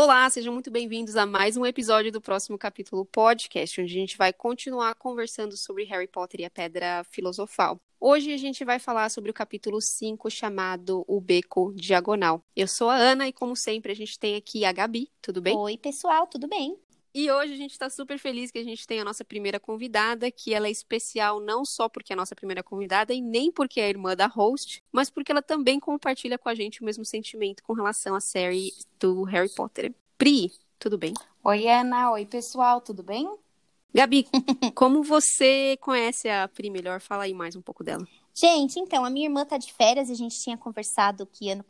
Olá, sejam muito bem-vindos a mais um episódio do próximo capítulo podcast, onde a gente vai continuar conversando sobre Harry Potter e a Pedra Filosofal. Hoje a gente vai falar sobre o capítulo 5, chamado O Beco Diagonal. Eu sou a Ana e, como sempre, a gente tem aqui a Gabi. Tudo bem? Oi, pessoal, tudo bem? E hoje a gente está super feliz que a gente tem a nossa primeira convidada, que ela é especial não só porque é a nossa primeira convidada e nem porque é irmã da host, mas porque ela também compartilha com a gente o mesmo sentimento com relação à série do Harry Potter. Pri, tudo bem? Oi, Ana. Oi, pessoal, tudo bem? Gabi, como você conhece a Pri melhor? Fala aí mais um pouco dela. Gente, então, a minha irmã tá de férias, a gente tinha conversado que ano,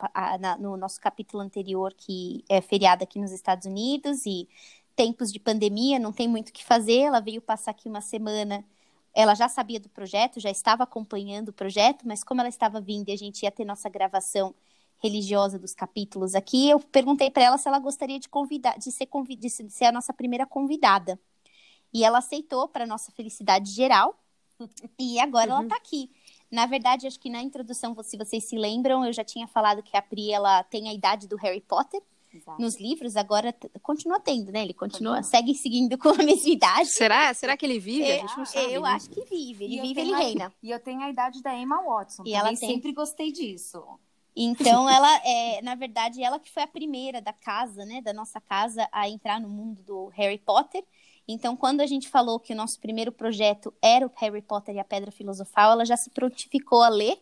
no nosso capítulo anterior, que é feriado aqui nos Estados Unidos, e tempos de pandemia, não tem muito o que fazer. Ela veio passar aqui uma semana. Ela já sabia do projeto, já estava acompanhando o projeto, mas como ela estava vindo e a gente ia ter nossa gravação religiosa dos capítulos aqui, eu perguntei para ela se ela gostaria de convidar, de ser, convid, de ser a nossa primeira convidada. E ela aceitou para nossa felicidade geral. E agora uhum. ela está aqui. Na verdade, acho que na introdução, se vocês se lembram, eu já tinha falado que a Pri ela tem a idade do Harry Potter. Exato. nos livros, agora continua tendo, né? Ele continua, continua, segue seguindo com a mesma idade. Será? Será que ele vive? É, sabe, eu né? acho que vive. Ele e vive, ele reina. E eu tenho a idade da Emma Watson. E ela tem... sempre gostei disso. Então, ela, é, na verdade, ela que foi a primeira da casa, né? Da nossa casa a entrar no mundo do Harry Potter. Então, quando a gente falou que o nosso primeiro projeto era o Harry Potter e a Pedra Filosofal, ela já se prontificou a ler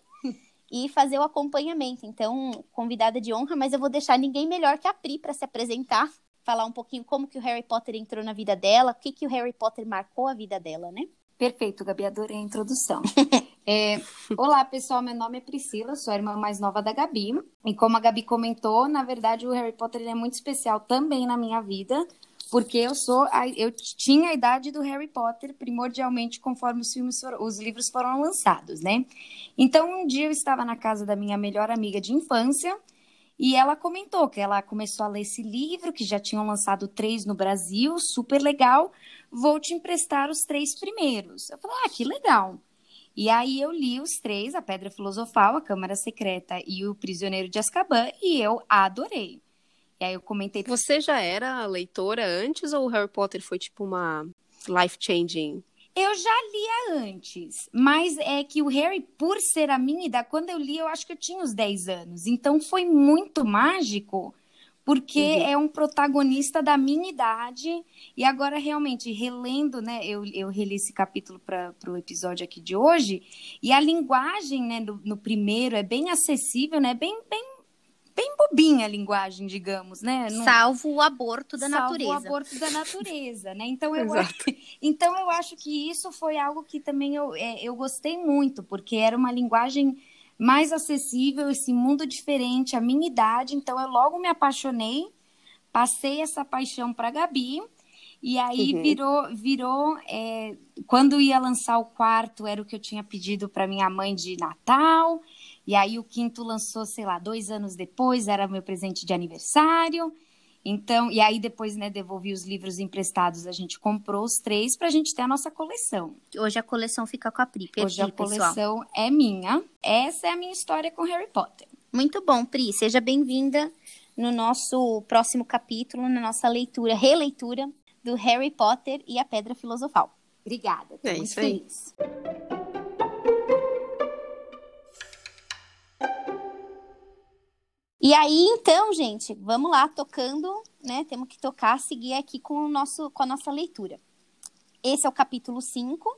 e fazer o acompanhamento. Então, convidada de honra, mas eu vou deixar ninguém melhor que a Pri para se apresentar, falar um pouquinho como que o Harry Potter entrou na vida dela, o que que o Harry Potter marcou a vida dela, né? Perfeito, Gabi, adorei a introdução. é, olá, pessoal, meu nome é Priscila, sou a irmã mais nova da Gabi. E como a Gabi comentou, na verdade o Harry Potter é muito especial também na minha vida, porque eu sou eu tinha a idade do Harry Potter primordialmente conforme os filmes os livros foram lançados, né? Então um dia eu estava na casa da minha melhor amiga de infância e ela comentou que ela começou a ler esse livro que já tinham lançado três no Brasil, super legal. Vou te emprestar os três primeiros. Eu falei, ah, que legal. E aí eu li os três, a Pedra Filosofal, a Câmara Secreta e o Prisioneiro de Azkaban, e eu adorei. E aí eu comentei. Você já era leitora antes ou o Harry Potter foi tipo uma life changing? Eu já lia antes, mas é que o Harry, por ser a minha idade, quando eu li, eu acho que eu tinha uns 10 anos. Então foi muito mágico, porque uhum. é um protagonista da minha idade. E agora, realmente, relendo, né? Eu, eu reli esse capítulo para o episódio aqui de hoje, e a linguagem, né, no, no primeiro é bem acessível, né? Bem, bem bem bobinha a linguagem, digamos, né? Salvo o aborto da Salvo natureza. Salvo o aborto da natureza, né? Então eu, acho, então eu acho que isso foi algo que também eu, é, eu gostei muito, porque era uma linguagem mais acessível, esse mundo diferente, a minha idade. Então eu logo me apaixonei, passei essa paixão para Gabi. E aí uhum. virou, virou é, quando ia lançar o quarto, era o que eu tinha pedido para minha mãe de Natal. E aí o quinto lançou, sei lá, dois anos depois, era meu presente de aniversário. Então, e aí depois, né, devolvi os livros emprestados, a gente comprou os três para a gente ter a nossa coleção. Hoje a coleção fica com a Pri. Perdi, Hoje a coleção pessoal. é minha. Essa é a minha história com Harry Potter. Muito bom, Pri. Seja bem-vinda no nosso próximo capítulo, na nossa leitura, releitura do Harry Potter e a Pedra Filosofal. Obrigada. É muito feliz. E aí, então, gente, vamos lá, tocando, né? Temos que tocar, seguir aqui com, o nosso, com a nossa leitura. Esse é o capítulo 5,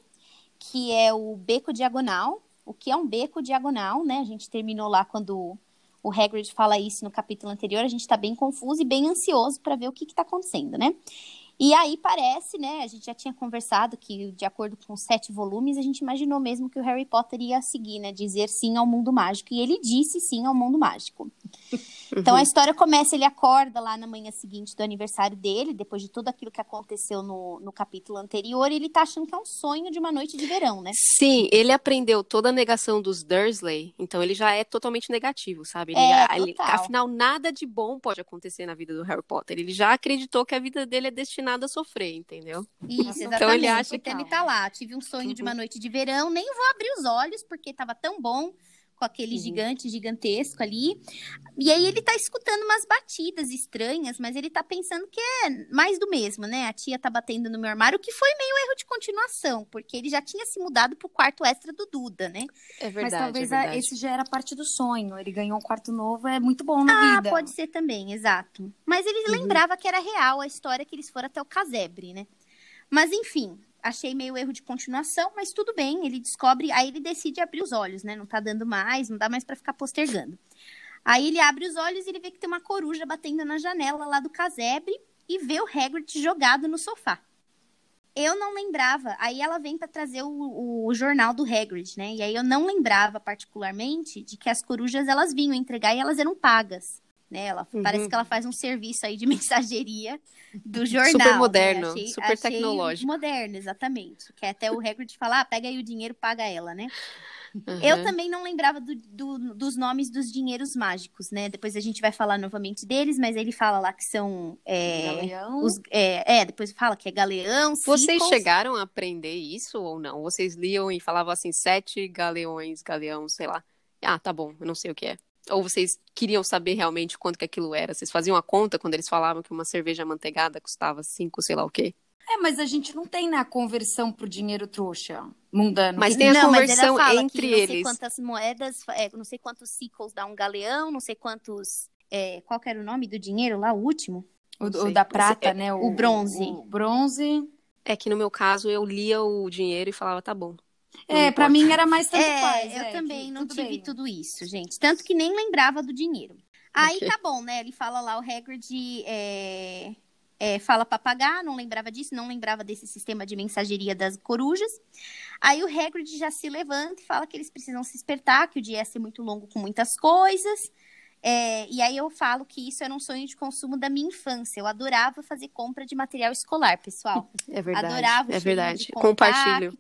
que é o beco diagonal. O que é um beco diagonal, né? A gente terminou lá quando o Hagrid fala isso no capítulo anterior, a gente está bem confuso e bem ansioso para ver o que está acontecendo, né? E aí parece, né? A gente já tinha conversado que, de acordo com os sete volumes, a gente imaginou mesmo que o Harry Potter ia seguir, né? Dizer sim ao mundo mágico. E ele disse sim ao mundo mágico. Então a história começa, ele acorda lá na manhã seguinte do aniversário dele, depois de tudo aquilo que aconteceu no, no capítulo anterior, e ele tá achando que é um sonho de uma noite de verão, né? Sim, ele aprendeu toda a negação dos Dursley, então ele já é totalmente negativo, sabe? Ele, é, ele, afinal, nada de bom pode acontecer na vida do Harry Potter. Ele já acreditou que a vida dele é destinada a sofrer, entendeu? Isso, exatamente. Então ele acha que ele tá lá. Tive um sonho de uma noite de verão, nem vou abrir os olhos porque tava tão bom com aquele Uhum. gigante gigantesco ali. E aí ele tá escutando umas batidas estranhas, mas ele tá pensando que é mais do mesmo, né? A tia tá batendo no meu armário, o que foi meio erro de continuação, porque ele já tinha se mudado pro quarto extra do Duda, né? É verdade, Mas talvez é a- verdade. esse já era parte do sonho. Ele ganhou um quarto novo, é muito bom na Ah, vida. pode ser também, exato. Mas ele Uhum. lembrava que era real a história que eles foram até o casebre, né? Mas enfim, achei meio erro de continuação, mas tudo bem, ele descobre, aí ele decide abrir os olhos, né? Não tá dando mais, não dá mais pra ficar postergando. Aí ele abre os olhos e ele vê que tem uma coruja batendo na janela lá do casebre e vê o Hagrid jogado no sofá. Eu não lembrava. Aí ela vem pra trazer o, o jornal do Hagrid, né? E aí eu não lembrava particularmente de que as corujas elas vinham entregar e elas eram pagas. Né? Ela, Uhum. Parece que ela faz um serviço aí de mensageria do jornal. Super né? moderno, Achei- super achei tecnológico. Moderno, exatamente. Que é até o Hagrid falar, ah, pega aí o dinheiro, paga ela, né? Uhum. Eu também não lembrava do- do- dos nomes dos dinheiros mágicos, né? Depois a gente vai falar novamente deles, mas ele fala lá que são. É, Galeão. os, é, é, depois fala que é galeão. Vocês chegaram a aprender isso ou não? Vocês liam e falavam assim, sete galeões, galeão, sei lá. Ah, tá bom, eu não sei o que é. Ou vocês queriam saber realmente quanto que aquilo era? Vocês faziam a conta quando eles falavam que uma cerveja manteigada custava cinco, sei lá o quê? É, mas a gente não tem na conversão pro dinheiro trouxa mundano. Mas tem a não, mas conversão ela fala entre que não sei eles. quantas moedas, é, não sei quantos sickles dá um galeão, não sei quantos. é, qual que era o nome do dinheiro lá, o último? o, o sei. da prata, É, né? o bronze. O bronze. É que no meu caso eu lia o dinheiro e falava, tá bom. É, pra importa. mim era mais tanto é, faz. eu é, também que não tudo tive bem. tudo isso, gente. Tanto que nem lembrava do dinheiro. Aí Ok. tá bom, né? Ele fala lá, o Hagrid é, é, fala pra pagar, não lembrava disso, não lembrava desse sistema de mensageria das corujas. Aí o Hagrid já se levanta e fala que eles precisam se espertar, que o dia ia ser muito longo com muitas coisas. É, e aí eu falo que isso era um sonho de consumo da minha infância. Eu adorava fazer compra de material escolar, pessoal. É verdade. Adorava é verdade. de Compartilho.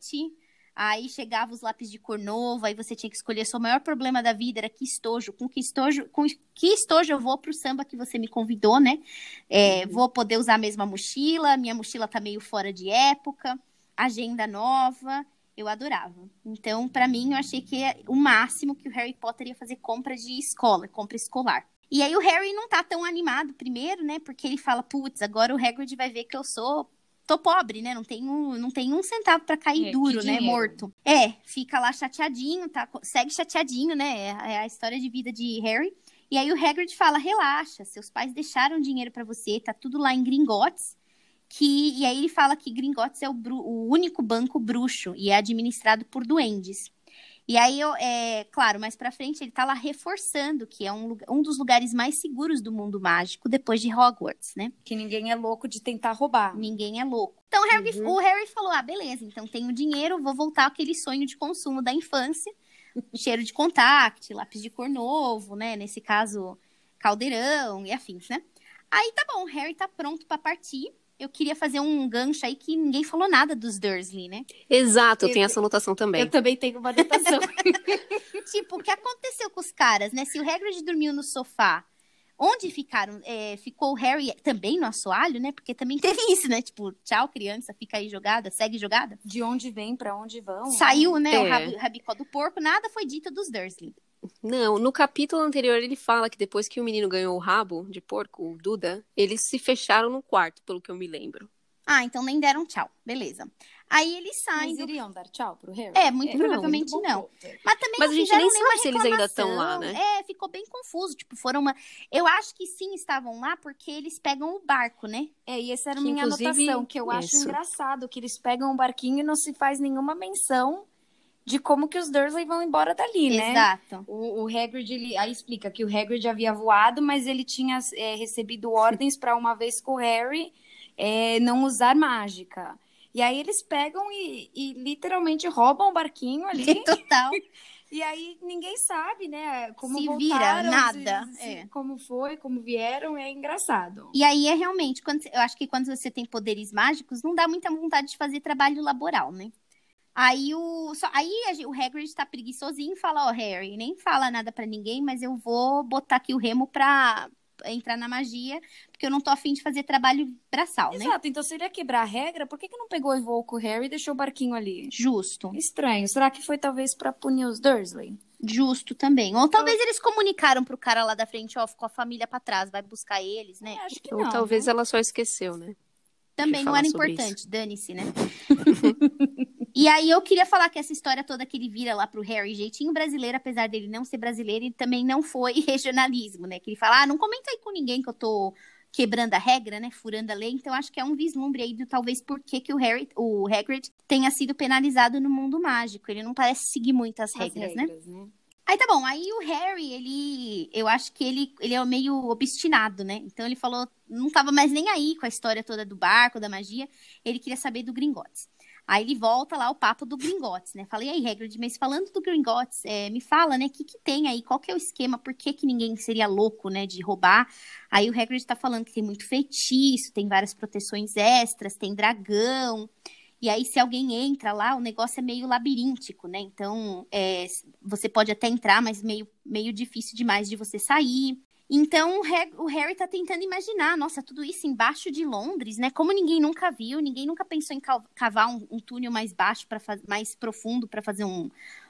Aí chegava os lápis de cor novo, aí você tinha que escolher. Seu maior problema da vida era que estojo. Com que estojo, com que estojo eu vou pro samba que você me convidou, né? É, Uhum. Vou poder usar a mesma mochila, minha mochila tá meio fora de época, agenda nova. Eu adorava. Então, pra mim, eu achei que é o máximo que o Harry Potter ia fazer compra de escola, compra escolar. E aí o Harry não tá tão animado primeiro, né? Porque ele fala, putz, agora o Hagrid vai ver que eu sou tô pobre, né? Não tenho, não tenho um centavo pra cair É, duro, né? Morto. É, fica lá chateadinho, tá? Segue chateadinho, né? É, é a história de vida de Harry. E aí o Hagrid fala: relaxa, seus pais deixaram dinheiro pra você, tá tudo lá em Gringotts. Que, e aí ele fala que Gringotts é o, bru- o único banco bruxo e é administrado por duendes. E aí, eu, é, claro, mais pra frente ele tá lá reforçando que é um, um dos lugares mais seguros do mundo mágico depois de Hogwarts, né? Que ninguém é louco de tentar roubar. Ninguém é louco. Então o Harry, Uhum. o Harry falou: ah, beleza, então tenho dinheiro, vou voltar àquele sonho de consumo da infância. Cheiro de contact, lápis de cor novo, né? Nesse caso, caldeirão e afins, né? Aí tá bom, o Harry tá pronto pra partir. Eu queria fazer um gancho aí que ninguém falou nada dos Dursley, né? Exato, eu tenho essa anotação também. Eu também tenho uma anotação. tipo, o que aconteceu com os caras, né? Se o Hagrid dormiu no sofá, onde ficaram? É, ficou o Harry também no assoalho, né? Porque também teve isso, né? Tipo, tchau, criança, fica aí jogada, segue jogada. De onde vem, pra onde vão. Saiu, né? O É. rabo- rabicó do porco, nada foi dito dos Dursley. Não, no capítulo anterior ele fala que depois que o menino ganhou o rabo de porco, o Duda, eles se fecharam no quarto, pelo que eu me lembro. Ah, então nem deram tchau. Beleza. Aí eles saem. Do- iriam dar tchau pro Harry? É, muito não, provavelmente não. ponto. Mas também Mas não a gente fizeram nem sabe se eles ainda estão lá, né? É, ficou bem confuso. Tipo, foram uma. Eu acho que sim estavam lá porque eles pegam o barco, né? É, e essa era a minha inclusive, anotação, que eu acho isso. engraçado, que eles pegam o barquinho e não se faz nenhuma menção de como que os Dursley vão embora dali, né? Exato. O, o Hagrid, ele, aí explica que o Hagrid havia voado, mas ele tinha é, recebido ordens para uma vez com o Harry é, não usar mágica. E aí eles pegam e, e literalmente roubam o barquinho ali. Total. e aí ninguém sabe, né? Como Se voltaram, vira, se- nada, se- é. Como foi, como vieram, é engraçado. E aí é realmente, quando, eu acho que quando você tem poderes mágicos, não dá muita vontade de fazer trabalho laboral, né? Aí o, só, aí o Hagrid tá preguiçosinho e fala, ó, Harry, nem fala nada pra ninguém, mas eu vou botar aqui o remo pra entrar na magia, porque eu não tô afim de fazer trabalho braçal, né? Exato, então seria quebrar a regra, por que, que não pegou e voou com o Harry e deixou o barquinho ali? Justo. Estranho. Será que foi talvez pra punir os Dursley? Justo também. Ou talvez eles comunicaram pro cara lá da frente, ó, ficou a família pra trás, vai buscar eles, né? É, acho que Ou não. talvez né? ela só esqueceu, né? Também não era importante, dane-se, né? e aí eu queria falar que essa história toda que ele vira lá pro Harry, jeitinho brasileiro, apesar dele não ser brasileiro, ele também não foi regionalismo, né? Que ele fala, ah, não comenta aí com ninguém que eu tô quebrando a regra, né? Furando a lei. Então acho que é um vislumbre aí do talvez por que que o Harry, o Hagrid tenha sido penalizado no mundo mágico. Ele não parece seguir muito as As regras, né? regras, né? Aí tá bom, aí o Harry, ele. Eu acho que ele, ele é meio obstinado, né? Então ele falou, não tava mais nem aí com a história toda do barco, da magia. Ele queria saber do Gringotts. Aí ele volta lá o papo do Gringotts, né? Falei, aí, Hagrid, mas falando do Gringotts, é, me fala, né? O que, que tem aí? Qual que é o esquema? Por que, que ninguém seria louco, né? De roubar? Aí o Hagrid tá falando que tem muito feitiço, tem várias proteções extras, tem dragão. E aí, se alguém entra lá, o negócio é meio labiríntico, né? Então, é, você pode até entrar, mas meio, meio difícil demais de você sair. Então, o Har- o Harry tá tentando imaginar, nossa, tudo isso embaixo de Londres, né? Como ninguém nunca viu, ninguém nunca pensou em ca- cavar um, um túnel mais baixo, para mais profundo, para fazer um,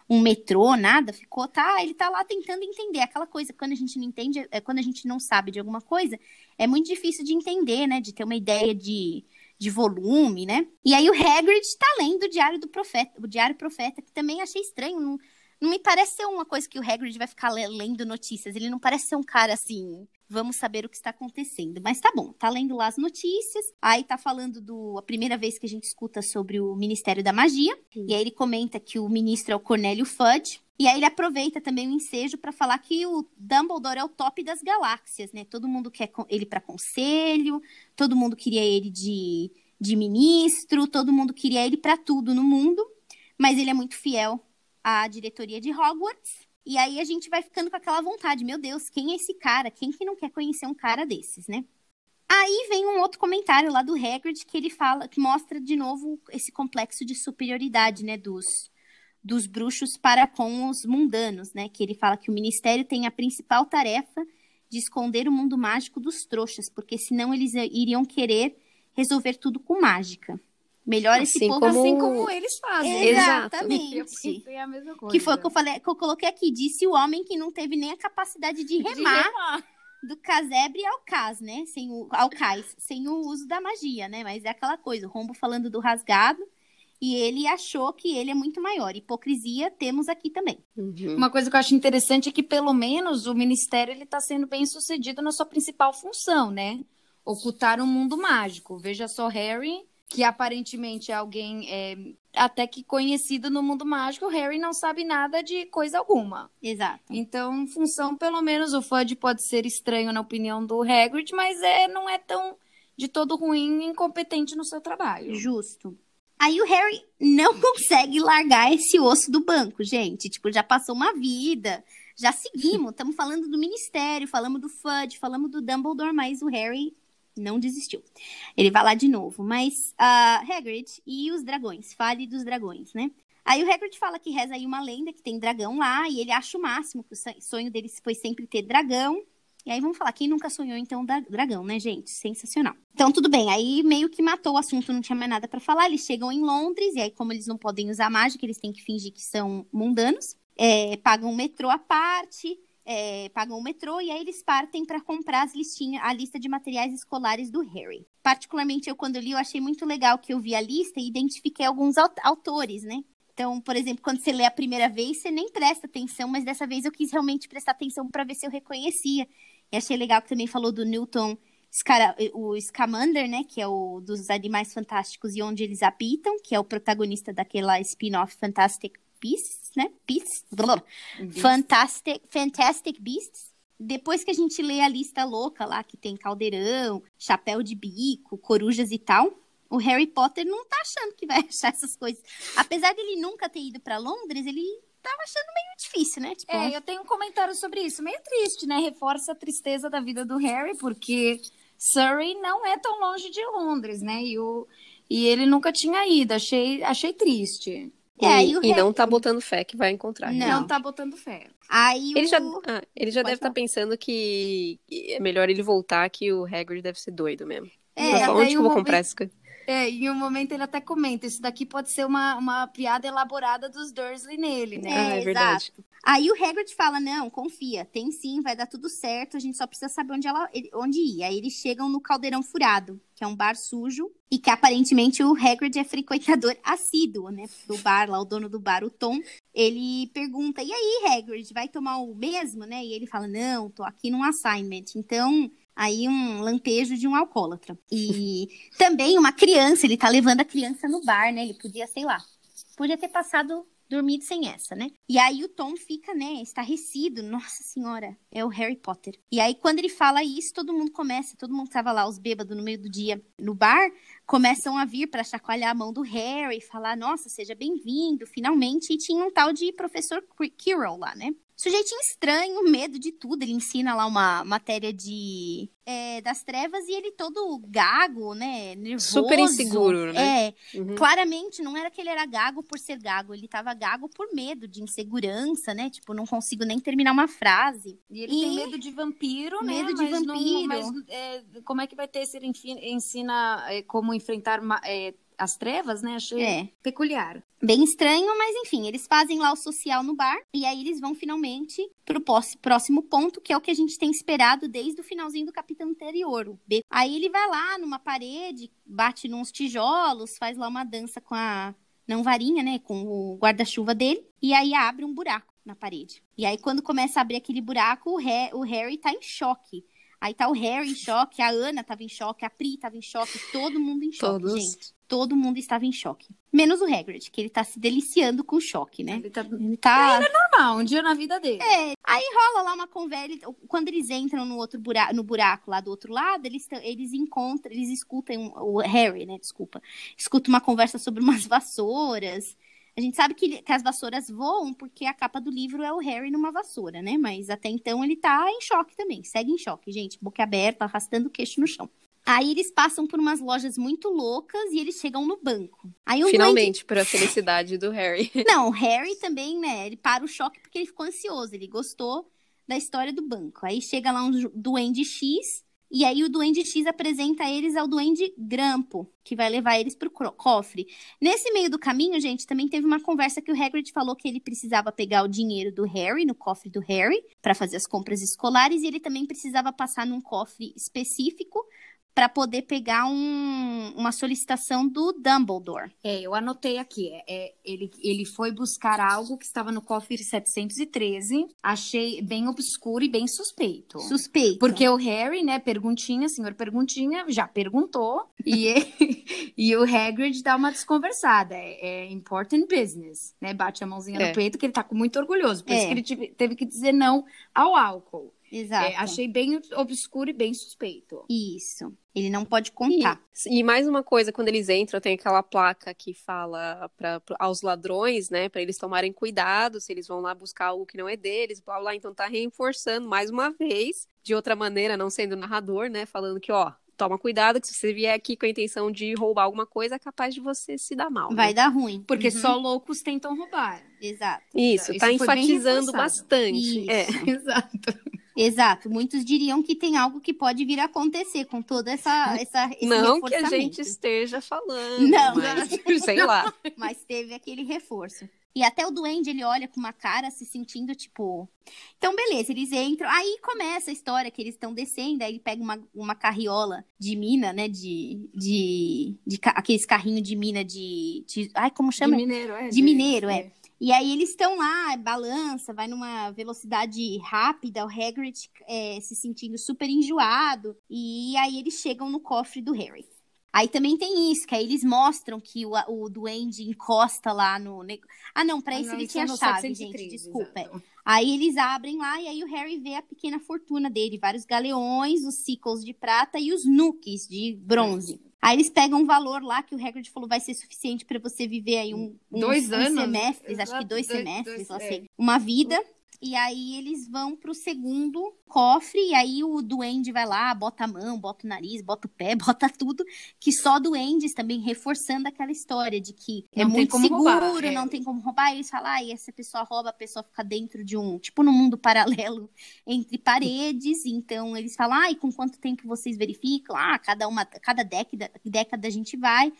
um metrô, nada. Ficou, tá? Ele tá lá tentando entender. Aquela coisa, quando a gente não entende, é, quando a gente não sabe de alguma coisa, é muito difícil de entender, né? De ter uma ideia de, de volume, né? E aí o Hagrid tá lendo o Diário do Profeta, o Diário Profeta, que também achei estranho. Não, não me parece ser uma coisa que o Hagrid vai ficar le- lendo notícias. Ele não parece ser um cara assim, vamos saber o que está acontecendo. Mas tá bom, tá lendo lá as notícias. Aí tá falando do a primeira vez que a gente escuta sobre o Ministério da Magia. E aí ele comenta que o ministro é o Cornélio Fudge. E aí ele aproveita também o ensejo para falar que o Dumbledore é o top das galáxias, né? Todo mundo quer ele para conselho, todo mundo queria ele de, de ministro, todo mundo queria ele para tudo no mundo, mas ele é muito fiel à diretoria de Hogwarts. E aí a gente vai ficando com aquela vontade, meu Deus, quem é esse cara? Quem que não quer conhecer um cara desses, né? Aí vem um outro comentário lá do Hagrid que ele fala, que mostra de novo esse complexo de superioridade, né, dos dos bruxos para com os mundanos, né? Que ele fala que o ministério tem a principal tarefa de esconder o mundo mágico dos trouxas, porque senão eles iriam querer resolver tudo com mágica. Melhor esse Assim povo como- Assim como eles fazem. Exatamente. Eu pensei a mesma coisa. Que foi o que eu falei, que eu coloquei aqui, disse o homem que não teve nem a capacidade de De remar remar. do casebre ao cais, né? Sem o, ao cais, sem o uso da magia, né? Mas é aquela coisa, o Rombo falando do rasgado e ele achou que ele é muito maior. Hipocrisia temos aqui também. Uhum. Uma coisa que eu acho interessante é que, pelo menos, o ministério ele está sendo bem sucedido na sua principal função, né? Ocultar um mundo mágico. Veja só Harry, que aparentemente é alguém é, até que conhecido no mundo mágico, o Harry não sabe nada de coisa alguma. Exato. Então, função, pelo menos, o Fudge pode ser estranho na opinião do Hagrid, mas é, não é tão de todo ruim e incompetente no seu trabalho. Justo. Aí o Harry não consegue largar esse osso do banco, gente. Tipo, já passou uma vida, já seguimos. Estamos falando do ministério, falamos do Fudge, falamos do Dumbledore, mas o Harry não desistiu. Ele vai lá de novo. Mas, ah, Hagrid e os dragões? Fale dos dragões, né? Aí o Hagrid fala que reza aí uma lenda que tem dragão lá e ele acha o máximo, que o sonho dele foi sempre ter dragão. E aí vamos falar, quem nunca sonhou então da dragão, né, gente? Sensacional. Então tudo bem, aí meio que matou o assunto, não tinha mais nada pra falar. Eles chegam em Londres e aí como eles não podem usar mágica, eles têm que fingir que são mundanos. É, pagam um metrô à parte, é, pagam o metrô e aí eles partem pra comprar as listinhas, a lista de materiais escolares do Harry. Particularmente eu quando li, eu achei muito legal que eu vi a lista e identifiquei alguns au- autores, né? Então, por exemplo, quando você lê a primeira vez, você nem presta atenção, mas dessa vez eu quis realmente prestar atenção para ver se eu reconhecia. E achei legal que também falou do Newton o Scamander, né, que é o dos Animais Fantásticos e onde eles habitam, que é o protagonista daquela spin-off Fantastic Beasts, né? Beasts, blá, Fantastic, Fantastic Beasts. Depois que a gente lê a lista louca lá, que tem caldeirão, chapéu de bico, corujas e tal, o Harry Potter não tá achando que vai achar essas coisas. Apesar dele nunca ter ido pra Londres, ele tava achando meio difícil, né? Tipo, É, eu tenho um comentário sobre isso. Meio triste, né? Reforça a tristeza da vida do Harry, porque Surrey não é tão longe de Londres, né? E, o, e ele nunca tinha ido. Achei, achei triste. É, e, e o e Harry- não tá botando fé que vai encontrar. Não. Não, tá botando fé. aí Ele o... já, ah, ele já Pode deve estar falar. pensando que é melhor ele voltar, que o Hagrid deve ser doido mesmo. É, onde que eu vou comprar essa coisa? É, em um momento ele até comenta, isso daqui pode ser uma, uma piada elaborada dos Dursley nele, né? Ah, é exato. verdade. Aí o Hagrid fala, não, confia, tem sim, vai dar tudo certo, a gente só precisa saber onde, ela, onde ir. Aí eles chegam no Caldeirão Furado, que é um bar sujo, e que aparentemente o Hagrid é frequentador assíduo, né, do bar, lá o dono do bar, o Tom. Ele pergunta, e aí, Hagrid, vai tomar o mesmo, né? E ele fala, não, tô aqui num assignment, então aí um lampejo de um alcoólatra. E também uma criança, ele tá levando a criança no bar, né? Ele podia, sei lá, podia ter passado dormido sem essa, né? E aí o Tom fica, né, estarrecido. Nossa senhora, é o Harry Potter. E aí quando ele fala isso, todo mundo começa, todo mundo tava lá, os bêbados no meio do dia no bar, começam a vir para chacoalhar a mão do Harry, falar, nossa, seja bem-vindo, finalmente. E tinha um tal de professor Quirrell lá, né? Sujeitinho estranho, medo de tudo. Ele ensina lá uma matéria de é, das trevas e ele todo gago, né? Nervoso. Super inseguro, né? É. Uhum. Claramente não era que ele era gago por ser gago, ele tava gago por medo de insegurança, né? Tipo, não consigo nem terminar uma frase. E ele e... tem medo de vampiro, medo né? de mas vampiro. Não, mas é, como é que vai ter se ele ensina é, como enfrentar é, as trevas, né? Achei É. peculiar. Bem estranho, mas enfim, eles fazem lá o social no bar e aí eles vão finalmente pro próximo ponto, que é o que a gente tem esperado desde o finalzinho do capítulo anterior. O B. Aí ele vai lá numa parede, bate nos tijolos, faz lá uma dança com a não varinha, né, com o guarda-chuva dele, e aí abre um buraco na parede. E aí quando começa a abrir aquele buraco, o Harry tá em choque. Aí tá o Harry em choque, a Ana tava em choque, a Pri tava em choque, todo mundo em choque, Todos. gente. Todo mundo estava em choque. Menos o Hagrid, que ele tá se deliciando com o choque, né? Ele tá Ele tá. normal, um dia na vida dele. É, aí rola lá uma conversa. Quando eles entram no outro buraco, no buraco lá do outro lado, eles, eles encontram, eles escutam um- o Harry, né? Desculpa. Escuta uma conversa sobre umas vassouras. A gente sabe que, que as vassouras voam porque a capa do livro é o Harry numa vassoura, né? Mas até então ele tá em choque também. Segue em choque, gente. Boca aberta, arrastando o queixo no chão. Aí eles passam por umas lojas muito loucas e eles chegam no banco. Aí duende- Finalmente, para a felicidade do Harry. não, o Harry também, né? Ele para o choque porque ele ficou ansioso. Ele gostou da história do banco. Aí chega lá um duende X. E aí o duende X apresenta eles ao duende Grampo, que vai levar eles pro cofre. Nesse meio do caminho, gente, também teve uma conversa que o Hagrid falou que ele precisava pegar o dinheiro do Harry, no cofre do Harry, para fazer as compras escolares, e ele também precisava passar num cofre específico para poder pegar um- uma solicitação do Dumbledore. É, eu anotei aqui. É, é, ele, ele foi buscar algo que estava no cofre 713. Achei bem obscuro e bem suspeito. Suspeito. Porque o Harry, né, perguntinha, senhor perguntinha, já perguntou. E, ele- e o Hagrid dá uma desconversada. É, é important business, né? Bate a mãozinha É. no peito, que ele tá muito orgulhoso. Por É. isso que ele tive- teve que dizer não ao álcool. Exato. É, achei bem obscuro e bem suspeito. Isso. Ele não pode contar. E, e mais uma coisa, quando eles entram, tem aquela placa que fala para aos ladrões, né, para eles tomarem cuidado se eles vão lá buscar algo que não é deles, blá blá. Então tá reforçando mais uma vez, de outra maneira, não sendo narrador, né, falando que, ó, toma cuidado que se você vier aqui com a intenção de roubar alguma coisa, é capaz de você se dar mal. Vai né? dar ruim. Porque Uhum. só loucos tentam roubar. Exato. Isso, Isso tá enfatizando bastante. Isso. É. Exato. Exato. Muitos diriam que tem algo que pode vir a acontecer com toda essa, essa esse Não que a gente esteja falando, Não, mas sei lá. Mas teve aquele reforço. E até o duende, ele olha com uma cara se sentindo, tipo... Então, beleza, eles entram. Aí começa a história que eles estão descendo, aí ele pega uma, uma carriola de mina, né? De... de, de aqueles carrinhos de mina de, de... Ai, como chama? De mineiro, é. De mineiro, é. E aí eles estão lá, balança, vai numa velocidade rápida, o Hagrid é, se sentindo super enjoado. E aí eles chegam no cofre do Harry. Aí também tem isso, que aí eles mostram que o, o duende encosta lá no... Ah, não, pra Ah, isso não, ele tinha é chave, 713, gente, desculpa. é. exato. Aí eles abrem lá e aí o Harry vê a pequena fortuna dele, vários galeões, os sickles de prata e os nooks de bronze. Aí eles pegam um valor lá que o Hagrid falou vai ser suficiente pra você viver aí um, uns- Dois anos. semestres, acho que dois dois- semestres, dois- não é. sei, uma vida. E aí eles vão pro segundo cofre, e aí o duende vai lá, bota a mão, bota o nariz, bota o pé, bota tudo, que só duendes também reforçando aquela história de que é Não tem muito seguro, roubar, é. não tem como roubar. E eles falam, ah, e essa pessoa rouba, a pessoa fica dentro de um, tipo num mundo paralelo entre paredes. Então eles falam, ah, e com quanto tempo vocês verificam? Ah, cada uma, cada década, década a gente vai-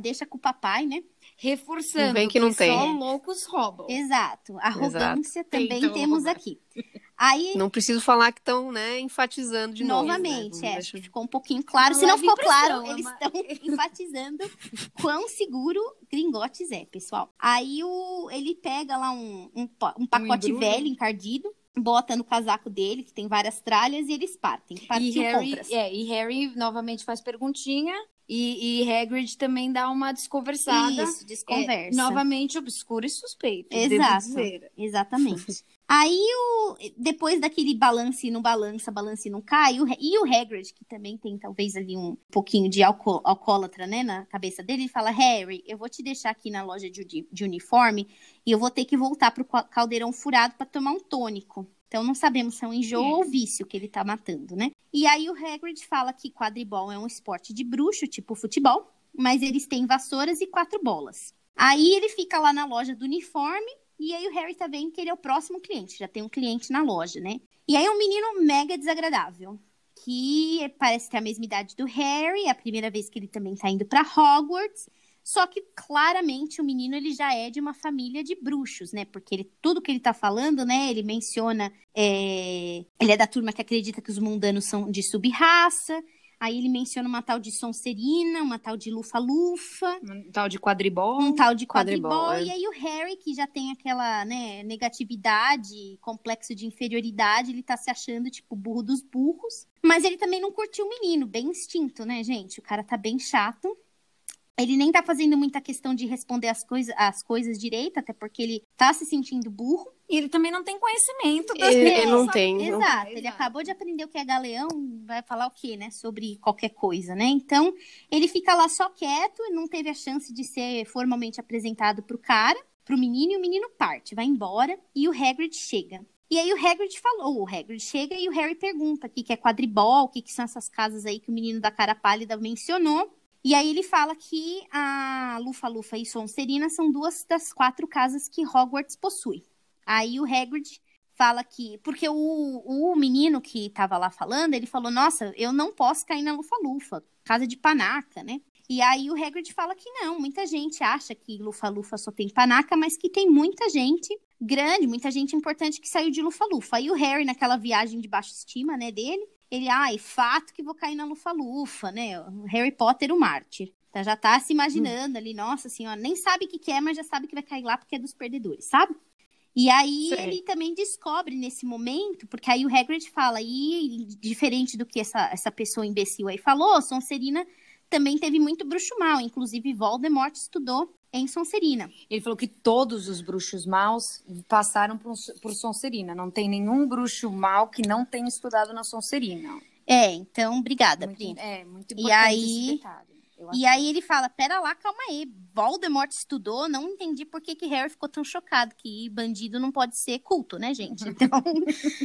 deixa com o papai, né? Reforçando. Não vem que não tem. Só loucos roubam. Exato. Arrogância também Tentam temos roubar. aqui. Aí, Não preciso falar que estão, né, enfatizando de novo. novamente, né? é, que ficou um pouquinho claro. Se não ficou claro, impressão, eles estão enfatizando quão seguro Gringotes é, pessoal. Aí o, ele pega lá um, um, um pacote embrulho. velho, encardido, bota no casaco dele, que tem várias tralhas, e eles partem. E Partiu Harry, compras. é, e Harry novamente faz perguntinha. E, e Hagrid também dá uma desconversada. Isso, É, desconversa. novamente obscuro e suspeito. Exato. Exatamente. Aí, o, depois daquele balance no balança, balance não cai, o, e o Hagrid, que também tem talvez ali um pouquinho de alco, alcoólatra, né, na cabeça dele, ele fala, Harry, eu vou te deixar aqui na loja de, de, uniforme e eu vou ter que voltar pro ca- caldeirão furado para tomar um tônico. Então, não sabemos se é um enjoo Hum. ou vício que ele tá matando, né? E aí, o Hagrid fala que quadribol é um esporte de bruxo, tipo futebol, mas eles têm vassouras e quatro bolas. Aí, ele fica lá na loja do uniforme e aí o Harry tá vendo que ele é o próximo cliente, já tem um cliente na loja, né? E aí um menino mega desagradável, que parece ter a mesma idade do Harry, é a primeira vez que ele também tá indo pra Hogwarts. Só que claramente o menino ele já é de uma família de bruxos, né? Porque ele, tudo que ele tá falando, né? Ele menciona. é, Ele é da turma que acredita que os mundanos são de sub-raça. Aí ele menciona uma tal de Sonserina, uma tal de Lufa-Lufa Um tal de quadribol. um tal de Quadribol, quadribol, é. e aí o Harry, que já tem aquela, né, negatividade, complexo de inferioridade, ele tá se achando, tipo, burro dos burros. Mas ele também não curtiu o menino, bem instinto, né, gente? O cara tá bem chato. Ele nem tá fazendo muita questão de responder as, coisa, as coisas direito, até porque ele tá se sentindo burro. E ele também não tem conhecimento das Ele- ele não tem, não- Exato, ele acabou de aprender o que é galeão, vai falar o quê, né? Sobre qualquer coisa, né? Então, ele fica lá só quieto e não teve a chance de ser formalmente apresentado pro cara, pro menino, e o menino parte, vai embora, e o Hagrid chega. E aí o Hagrid falou, o Hagrid chega e o Harry pergunta o que, que é quadribol, o que, que são essas casas aí que o menino da cara pálida mencionou. E aí ele fala que a Lufa-Lufa e Sonserina são duas das quatro casas que Hogwarts possui. Aí o Hagrid fala que. Porque o, o menino que tava lá falando, ele falou: Nossa, eu não posso cair na Lufa-Lufa, casa de panaca, né? E aí o Hagrid fala que não, muita gente acha que Lufa-Lufa só tem panaca, mas que tem muita gente grande, muita gente importante que saiu de Lufa-Lufa. Aí o Harry, naquela viagem de baixa estima, né, dele, ele, ai, fato que vou cair na Lufa-Lufa, né? Harry Potter, o mártir. Então já tá se imaginando ali, nossa senhora, nem sabe o que, que é, mas já sabe que vai cair lá porque é dos perdedores, sabe? E aí Sei. ele também descobre nesse momento, porque aí o Hagrid fala, e diferente do que essa, essa pessoa imbecil aí falou, Sonserina também teve muito bruxo mal, inclusive Voldemort estudou em Sonserina. Ele falou que todos os bruxos maus passaram por, por Sonserina. Não tem nenhum bruxo mau que não tenha estudado na Sonserina. É, então, obrigada, muito, Pri. É, muito E importante aí- esse detalhe. E aí ele fala, pera lá, calma aí, Voldemort estudou, não entendi por que, que Harry ficou tão chocado, que bandido não pode ser culto, né, gente? Então,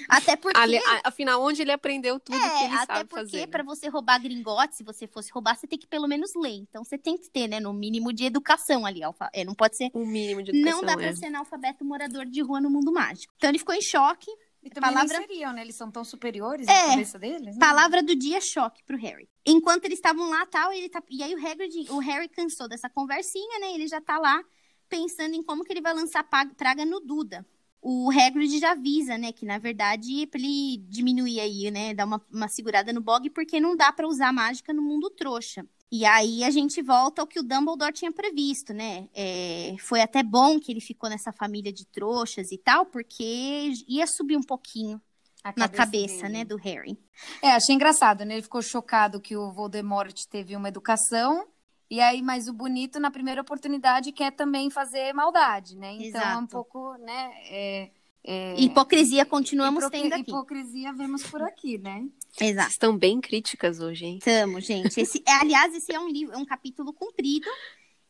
até porque... Ali- afinal, onde ele aprendeu tudo que É, ele até sabe porque fazer. né? pra você roubar gringote, se você fosse roubar, você tem que pelo menos ler. Então você tem que ter, né, no mínimo de educação ali. Alfa... É, não pode ser. O mínimo de educação, Não dá pra é. ser analfabeto morador de rua no mundo mágico. Então ele ficou em choque. E também palavra- seriam, né? Eles são tão superiores É. na cabeça deles. né? Palavra do dia choque pro Harry. Enquanto eles estavam lá, tal, ele tá... e aí o Hagrid, o Harry cansou dessa conversinha, né? Ele já tá lá pensando em como que ele vai lançar praga no Duda. O Hagrid já avisa, né, que na verdade pra ele diminuir aí, né, dar uma, uma segurada no bog, porque não dá pra usar mágica no mundo trouxa. E aí a gente volta ao que o Dumbledore tinha previsto, né? É, foi até bom que ele ficou nessa família de trouxas e tal, porque ia subir um pouquinho A na cabeça, dele. né, do Harry. É, achei engraçado, né? Ele ficou chocado que o Voldemort teve uma educação. E aí, mas o bonito, na primeira oportunidade, quer também fazer maldade, né? Então é um Exato. pouco, né? É, é... Hipocrisia continuamos hipoc- tendo aqui. Hipocrisia vemos por aqui, né? Exato. Vocês estão bem críticas hoje, hein? Estamos, gente. Esse, é, aliás, esse é um livro, é um capítulo comprido.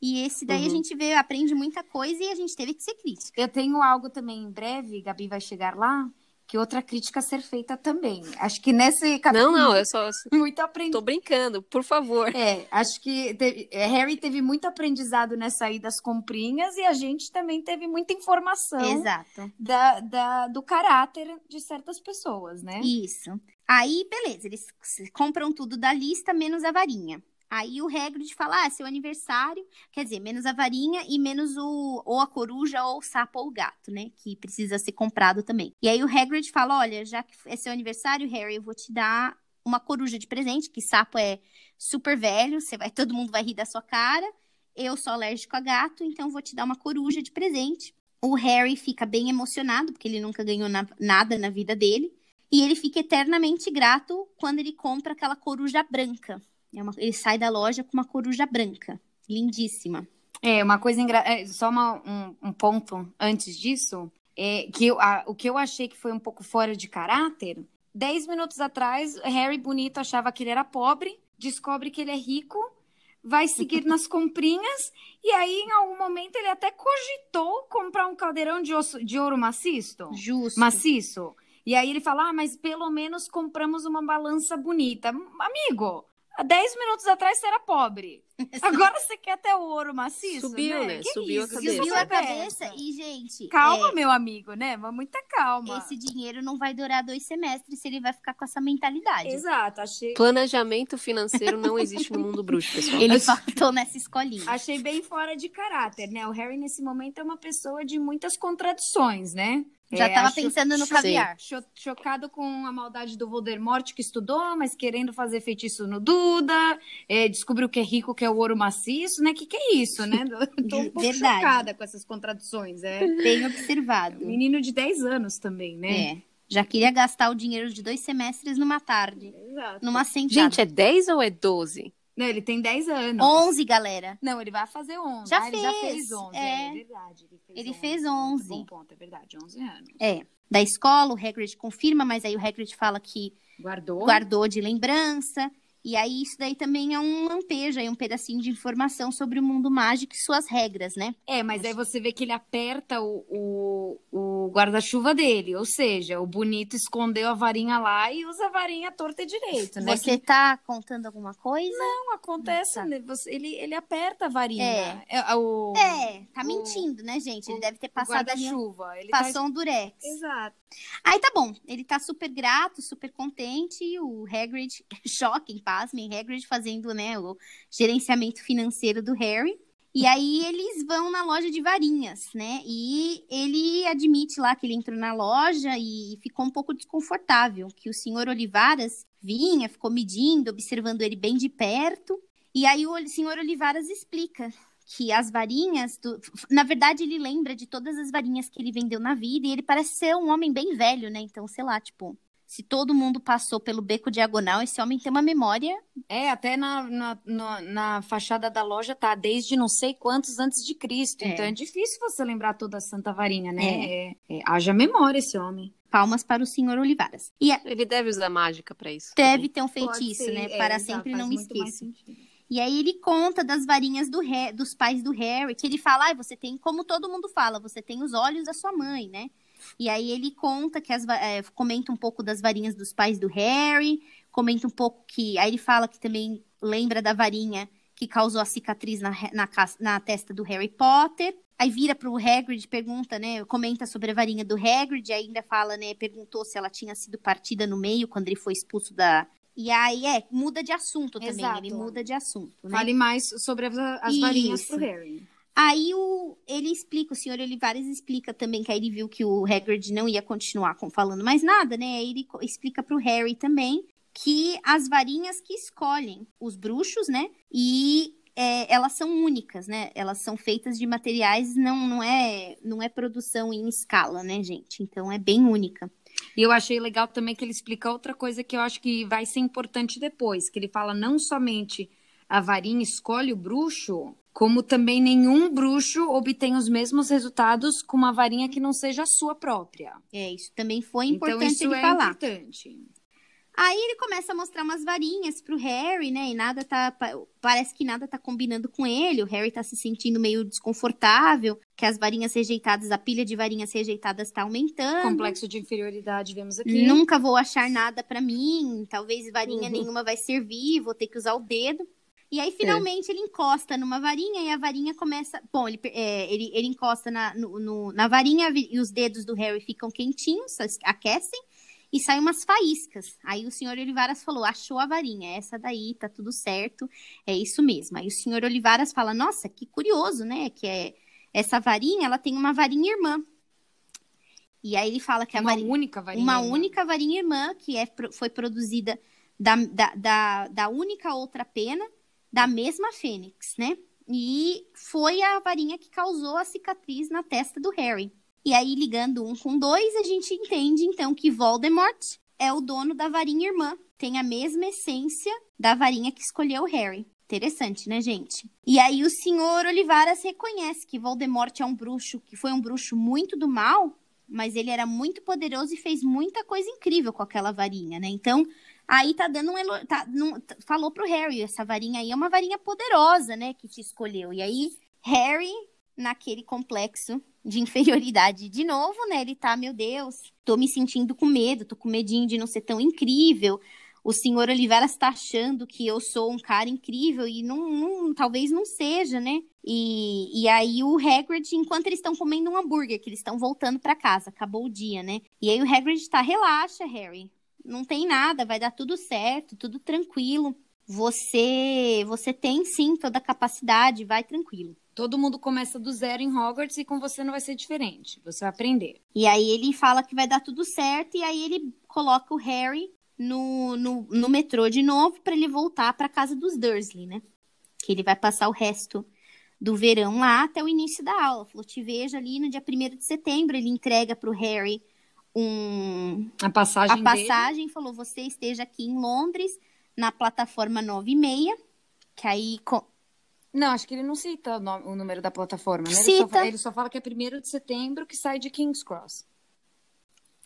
E esse daí uhum. a gente vê, aprende muita coisa e a gente teve que ser crítico. Eu tenho algo também em breve, Gabi vai chegar lá, que outra crítica a ser feita também. Acho que nesse capítulo. Não, não, eu só. Muito aprendi. Tô brincando, por favor. É, acho que teve... É, Harry teve muito aprendizado nessa aí das comprinhas e a gente também teve muita informação. Exato. Da, da, do caráter de certas pessoas, né? Isso. Aí, beleza, eles compram tudo da lista, menos a varinha. Aí o Hagrid fala, ah, seu aniversário, quer dizer, menos a varinha e menos o ou a coruja ou o sapo ou o gato, né, que precisa ser comprado também. E aí o Hagrid fala, olha, já que é seu aniversário, Harry, eu vou te dar uma coruja de presente, que sapo é super velho, você vai, todo mundo vai rir da sua cara. Eu sou alérgico a gato, então vou te dar uma coruja de presente. O Harry fica bem emocionado, porque ele nunca ganhou na, nada na vida dele. E ele fica eternamente grato quando ele compra aquela coruja branca, é uma, ele sai da loja com uma coruja branca, lindíssima. É, uma coisa engraçada. É, só uma, um, um, ponto antes disso, é que eu, a, o que eu achei que foi um pouco fora de caráter. Dez minutos atrás, Harry Bonito achava que ele era pobre, descobre que ele é rico, vai seguir nas comprinhas, e aí, em algum momento, ele até cogitou comprar um caldeirão de, osso, de ouro maciço. Justo. Maciço. E aí ele fala: ah, mas pelo menos compramos uma balança bonita. Amigo, Há 10 minutos atrás você era pobre. Agora você quer ter o ouro maciço? Subiu, né? né? Subiu isso? a cabeça. Subiu a cabeça. E, gente. Calma, é... meu amigo, né? Mas muita calma. Esse dinheiro não vai durar dois semestres se ele vai ficar com essa mentalidade. Exato, achei. Planejamento financeiro não existe no mundo bruxo, pessoal. Ele faltou nessa escolinha. Achei bem fora de caráter, né? O Harry, nesse momento, é uma pessoa de muitas contradições, né? Já estava é, pensando no caviar. Chocado com a maldade do Voldemort que estudou, mas querendo fazer feitiço no Duda, é, descobriu que é rico, que é o ouro maciço, né? Que que é isso, né? Tô um pouco Verdade. chocada com essas contradições. É. Bem observado. menino de 10 anos também, né? É. Já queria gastar o dinheiro de dois semestres numa tarde. Exato. Numa sentada. Gente, é 10 ou é 12? Não, ele tem 10 anos. 11, galera. Não, ele vai fazer 11. Já ah, fez. Ele já fez 11, é, é verdade. Ele fez ele 11. Fez 11. Bom ponto, é verdade, 11 anos. É. Da escola, o Hagrid confirma, mas aí o Hagrid fala que guardou, guardou de lembrança. E aí, isso daí também é um lampejo, aí um pedacinho de informação sobre o mundo mágico e suas regras, né? É, mas aí você vê que ele aperta o, o, o guarda-chuva dele, ou seja, o bonito escondeu a varinha lá e usa a varinha torta e direito, né? Você que... tá contando alguma coisa? Não, acontece, tá. né? Você, ele, ele aperta a varinha. É, é, o, é tá o, mentindo, né, gente? Ele deve ter passado a chuva. Ele passou tá... um durex. Exato. Aí tá bom, ele tá super grato, super contente, e o Hagrid, choque, em pasmem, Hagrid fazendo, né, o gerenciamento financeiro do Harry. E aí eles vão na loja de varinhas, né? E ele admite lá que ele entrou na loja e ficou um pouco desconfortável, que o senhor Olivaras vinha, ficou medindo, observando ele bem de perto. E aí o senhor Olivaras explica que as varinhas, do... na verdade ele lembra de todas as varinhas que ele vendeu na vida e ele parece ser um homem bem velho, né? Então, sei lá, tipo, se todo mundo passou pelo beco diagonal, esse homem tem uma memória. É, até na, na, na, na fachada da loja tá desde não sei quantos antes de Cristo. É. Então é difícil você lembrar toda a Santa Varinha, né? É. É, é haja memória esse homem. Palmas para o senhor Olivaras. E a... Ele deve usar mágica para isso. Deve ter um feitiço, né? É, para sempre não me esqueça. E aí ele conta das varinhas do dos pais do Harry, que ele fala, ah, você tem, como todo mundo fala, você tem os olhos da sua mãe, né? E aí ele conta que as é, comenta um pouco das varinhas dos pais do Harry, comenta um pouco que. Aí ele fala que também lembra da varinha que causou a cicatriz na, na, na testa do Harry Potter. Aí vira pro Hagrid, pergunta, né? Comenta sobre a varinha do Hagrid, ainda fala, né? Perguntou se ela tinha sido partida no meio quando ele foi expulso da. E aí, é, muda de assunto também. Exato. Ele muda de assunto. Né? Fale mais sobre as, as varinhas pro Harry. Aí o, ele explica, o senhor Olivares explica também que aí ele viu que o Hagrid não ia continuar com, falando mais nada, né? Aí ele explica pro Harry também que as varinhas que escolhem os bruxos, né? E é, elas são únicas, né? Elas são feitas de materiais, não, não, é, não é produção em escala, né, gente? Então é bem única. E eu achei legal também que ele explica outra coisa que eu acho que vai ser importante depois, que ele fala não somente a varinha escolhe o bruxo, como também nenhum bruxo obtém os mesmos resultados com uma varinha que não seja a sua própria. É, isso também foi então, importante então, isso ele é falar. Importante. Aí ele começa a mostrar umas varinhas pro Harry, né? E nada tá. Parece que nada tá combinando com ele. O Harry tá se sentindo meio desconfortável, que as varinhas rejeitadas, a pilha de varinhas rejeitadas tá aumentando. Complexo de inferioridade, vemos aqui. Nunca vou achar nada para mim. Talvez varinha uhum. nenhuma vai servir, vou ter que usar o dedo. E aí, finalmente, é. ele encosta numa varinha e a varinha começa. Bom, ele, é, ele, ele encosta na, no, no, na varinha e os dedos do Harry ficam quentinhos, aquecem e saem umas faíscas. Aí o senhor Olivaras falou: achou a varinha, essa daí, tá tudo certo, é isso mesmo. Aí o senhor Olivaras fala: nossa, que curioso, né? Que é essa varinha, ela tem uma varinha irmã. E aí ele fala que a uma varinha, única varinha uma irmã. única varinha irmã que é, foi produzida da, da, da, da única outra pena da mesma fênix, né? E foi a varinha que causou a cicatriz na testa do Harry. E aí, ligando um com dois, a gente entende então que Voldemort é o dono da varinha irmã. Tem a mesma essência da varinha que escolheu Harry. Interessante, né, gente? E aí o senhor Olivaras reconhece que Voldemort é um bruxo, que foi um bruxo muito do mal, mas ele era muito poderoso e fez muita coisa incrível com aquela varinha, né? Então, aí tá dando um tá, não, falou pro Harry, essa varinha aí é uma varinha poderosa, né, que te escolheu. E aí Harry naquele complexo de inferioridade de novo, né? Ele tá, meu Deus, tô me sentindo com medo, tô com medinho de não ser tão incrível. O senhor Oliveira está achando que eu sou um cara incrível e não, não talvez não seja, né? E, e aí o Hagrid, enquanto eles estão comendo um hambúrguer, que eles estão voltando para casa, acabou o dia, né? E aí o Hagrid tá, relaxa, Harry, não tem nada, vai dar tudo certo, tudo tranquilo. Você, você tem sim toda a capacidade, vai tranquilo. Todo mundo começa do zero em Hogwarts e com você não vai ser diferente. Você vai aprender. E aí ele fala que vai dar tudo certo e aí ele coloca o Harry no, no, no metrô de novo para ele voltar para casa dos Dursley, né? Que ele vai passar o resto do verão lá até o início da aula. Falou, te vejo ali no dia 1 de setembro. Ele entrega para o Harry um... a passagem A passagem, dele. falou, você esteja aqui em Londres, na plataforma 9 e meia, que aí não, acho que ele não cita o, o número da plataforma, né? Cita. Ele só, ele só fala que é 1 de setembro que sai de King's Cross.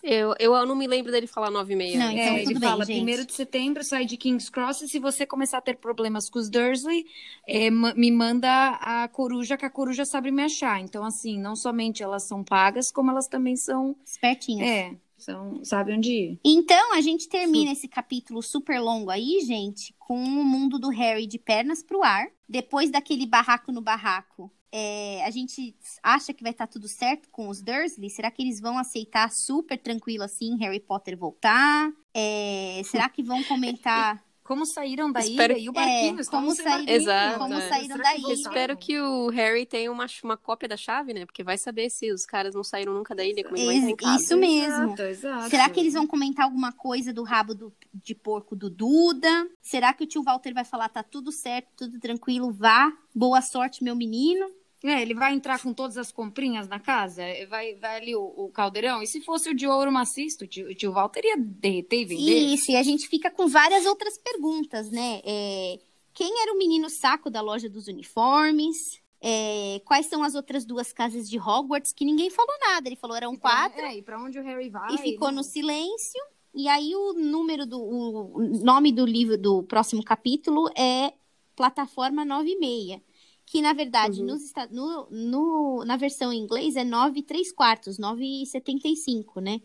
Eu, eu não me lembro dele falar 9 e meia. Não, então é, ele bem, fala gente. 1 de setembro sai de King's Cross e se você começar a ter problemas com os Dursley, é, me manda a coruja, que a coruja sabe me achar. Então, assim, não somente elas são pagas, como elas também são... Espertinhas. É, são, sabe onde ir. Então, a gente termina esse capítulo super longo aí, gente, com o mundo do Harry de pernas pro ar. Depois daquele barraco no barraco, é, a gente acha que vai estar tá tudo certo com os Dursley? Será que eles vão aceitar super tranquilo assim Harry Potter voltar? É, será que vão comentar como saíram da Espero... ilha e o barquinho. É, como, saíram, Exato, como é. saíram da ilha. Espero que o Harry tenha uma, uma cópia da chave, né? Porque vai saber se os caras não saíram nunca da ilha, como ele vai em casa. Isso mesmo. Exato, exato. Será que eles vão comentar alguma coisa do rabo do, de porco do Duda? Será que o tio Walter vai falar, tá tudo certo, tudo tranquilo, vá, boa sorte, meu menino? É, ele vai entrar com todas as comprinhas na casa, vai, vai ali o, o caldeirão. E se fosse o de ouro maciço, o tio, o tio Walter ia derreter e vender? Isso, e a gente fica com várias outras perguntas, né? É, quem era o menino saco da loja dos uniformes? É, quais são as outras duas casas de Hogwarts? Que ninguém falou nada. Ele falou eram quatro. É, e pra onde o Harry vai? E ficou né? no silêncio. E aí o número do o nome do livro do próximo capítulo é Plataforma 96 que na verdade uhum. nos, no, no, na versão em inglês é 9 3 quartos, 9,75, né?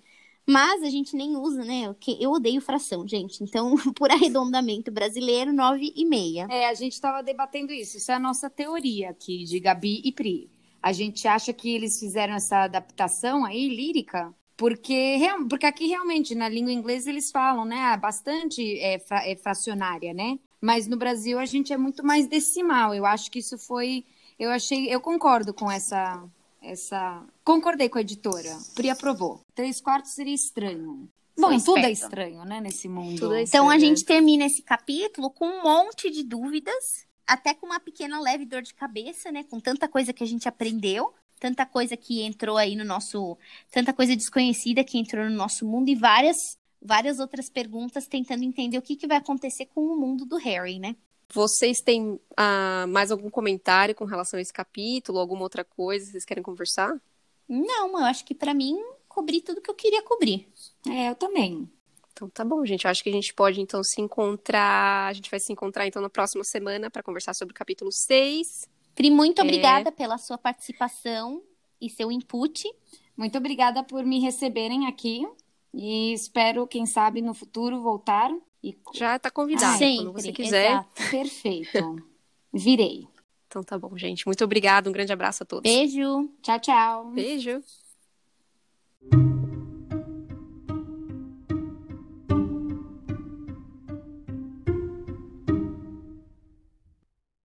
Mas a gente nem usa, né? Eu odeio fração, gente. Então, por arredondamento brasileiro, 9,5. É, a gente estava debatendo isso. Isso é a nossa teoria aqui de Gabi e Pri. A gente acha que eles fizeram essa adaptação aí, lírica, porque, porque aqui realmente, na língua inglesa, eles falam, né? Bastante é, fra, é fracionária, né? Mas no Brasil a gente é muito mais decimal. Eu acho que isso foi. Eu achei. Eu concordo com essa. essa... Concordei com a editora. Pri aprovou. Três quartos seria estranho. Bom, Foi tudo é estranho, né, nesse mundo. É então a gente termina esse capítulo com um monte de dúvidas, até com uma pequena leve dor de cabeça, né, com tanta coisa que a gente aprendeu, tanta coisa que entrou aí no nosso, tanta coisa desconhecida que entrou no nosso mundo e várias várias outras perguntas tentando entender o que, que vai acontecer com o mundo do Harry, né? Vocês têm ah, mais algum comentário com relação a esse capítulo? Alguma outra coisa que vocês querem conversar? Não, eu acho que para mim cobri tudo que eu queria cobrir. É, eu também. Então tá bom, gente. Eu acho que a gente pode então se encontrar. A gente vai se encontrar então na próxima semana para conversar sobre o capítulo 6. Pri, muito é... obrigada pela sua participação e seu input. Muito obrigada por me receberem aqui. E espero, quem sabe, no futuro voltar. E... Já está convidada, ah, quando você quiser. Exato. Perfeito. Virei. Então tá bom, gente. Muito obrigada. Um grande abraço a todos. Beijo. Tchau, tchau. Beijo.